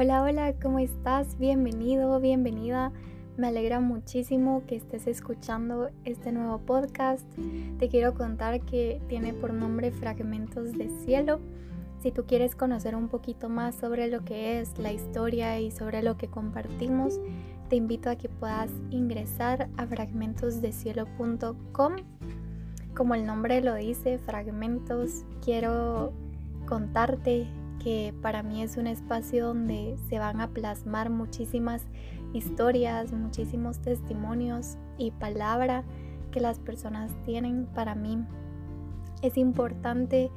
Hola, hola, ¿cómo estás? Bienvenido, bienvenida. Me alegra muchísimo que estés escuchando este nuevo podcast. Te quiero contar que tiene por nombre Fragmentos de Cielo. Si tú quieres conocer un poquito más sobre lo que es la historia y sobre lo que compartimos, te invito a que puedas ingresar a fragmentosdecielo.com. Como el nombre lo dice, fragmentos, quiero contarte que para mí es un espacio donde se van a plasmar muchísimas historias, muchísimos testimonios y palabra que las personas tienen para mí. Es importante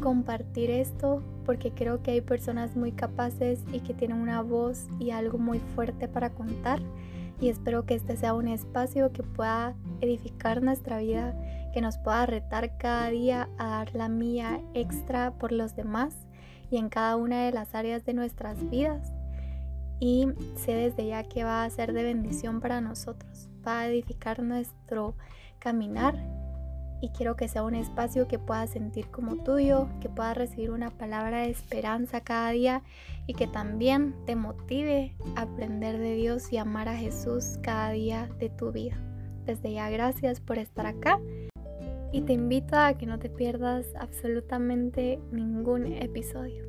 compartir esto porque creo que hay personas muy capaces y que tienen una voz y algo muy fuerte para contar y espero que este sea un espacio que pueda edificar nuestra vida, que nos pueda retar cada día a dar la mía extra por los demás y en cada una de las áreas de nuestras vidas. Y sé desde ya que va a ser de bendición para nosotros, va a edificar nuestro caminar y quiero que sea un espacio que puedas sentir como tuyo, que puedas recibir una palabra de esperanza cada día y que también te motive a aprender de Dios y amar a Jesús cada día de tu vida. Desde ya gracias por estar acá y te invito a que no te pierdas absolutamente ningún episodio.